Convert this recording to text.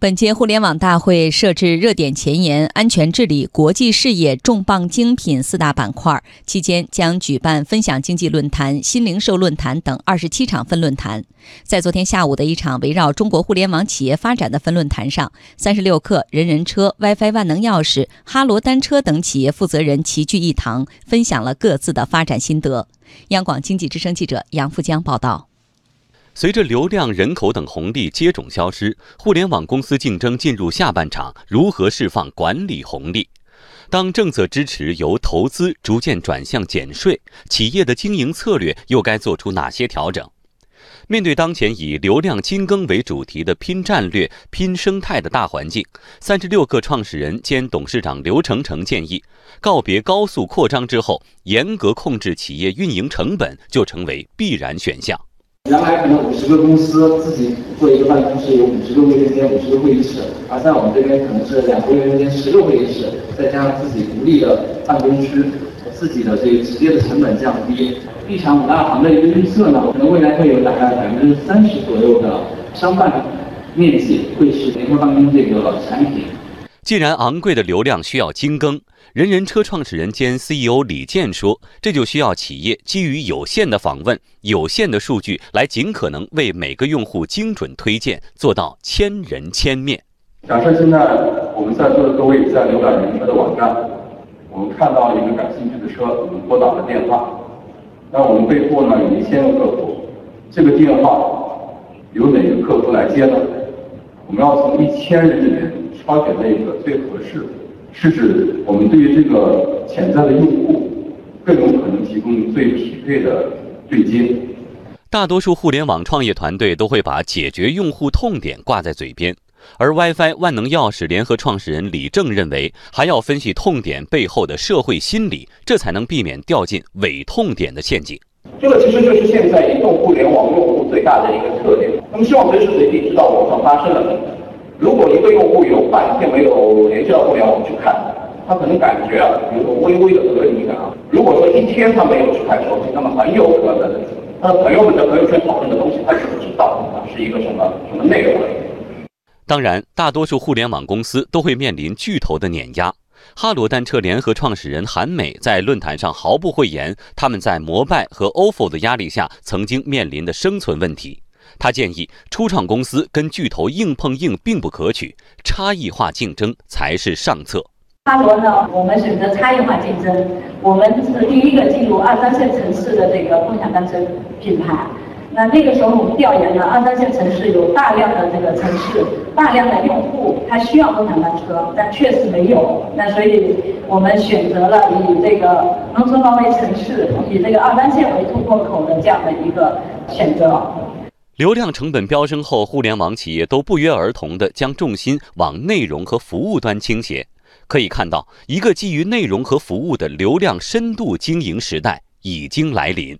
本届互联网大会设置热点前沿、安全治理、国际视野、重磅精品四大板块，期间将举办分享经济论坛、新零售论坛等二十七场分论坛。在昨天下午的一场围绕中国互联网企业发展的分论坛上，三十六氪、人人车、WiFi 万能钥匙、哈罗单车等企业负责人齐聚一堂，分享了各自的发展心得。央广经济之声记者杨富江报道。随着流量、人口等红利接踵消失，互联网公司竞争进入下半场，如何释放管理红利？当政策支持由投资逐渐转向减税，企业的经营策略又该做出哪些调整？面对当前以流量精耕为主题的拼战略、拼生态的大环境，三十六氪创始人兼董事长刘成成建议，告别高速扩张之后，严格控制企业运营成本就成为必然选项。原来可能五十个公司自己做一个办公室有五十个卫生间、五十个会议室，而在我们这边可能是两个卫生间、十个会议室，再加上自己独立的办公区，自己的这个直接的成本降低。地产五大行的一个预测呢，可能未来会有大概百分之三十左右的商办面积会是联合办公这个产品。既然昂贵的流量需要精耕，人人车创始人兼 CEO 李健说：“这就需要企业基于有限的访问、有限的数据，来尽可能为每个用户精准推荐，做到千人千面。”假设现在我们在座的各位在浏览人车的网站，我们看到一个感兴趣的车，我们拨打了电话，那我们背后呢有一千个客户，这个电话由哪个客服来接呢？我们要从一千人里面。挑选那个最合适，是指我们对于这个潜在的用户更有可能提供最匹配的对接。大多数互联网创业团队都会把解决用户痛点挂在嘴边，而 WiFi 万能钥匙联合创始人李正认为，还要分析痛点背后的社会心理，这才能避免掉进伪痛点的陷阱。这个其实就是现在移动互联网用户最大的一个特点，他们希望随时随地知道网上发生了什么。如果一个用户有半天没有联系到互联网去看，他可能感觉啊，有个微微的隔离感啊。如果说一天他没有去看手机，那么很有可能，他的朋友们在朋友圈讨论的东西，他是不知道啊是一个什么什么内容。当然，大多数互联网公司都会面临巨头的碾压。哈罗单车联合创始人韩美在论坛上毫不讳言，他们在摩拜和 ofo 的压力下曾经面临的生存问题。他建议，初创公司跟巨头硬碰硬并不可取，差异化竞争才是上策。哈罗呢，我们选择差异化竞争，我们是第一个进入二三线城市的这个共享单车品牌。那那个时候我们调研了二三线城市有大量的这个城市，大量的用户，他需要共享单车，但确实没有。那所以我们选择了以这个农村包围城市，以这个二三线为突破口的这样的一个选择。流量成本飙升后，互联网企业都不约而同地将重心往内容和服务端倾斜。可以看到，一个基于内容和服务的流量深度经营时代已经来临。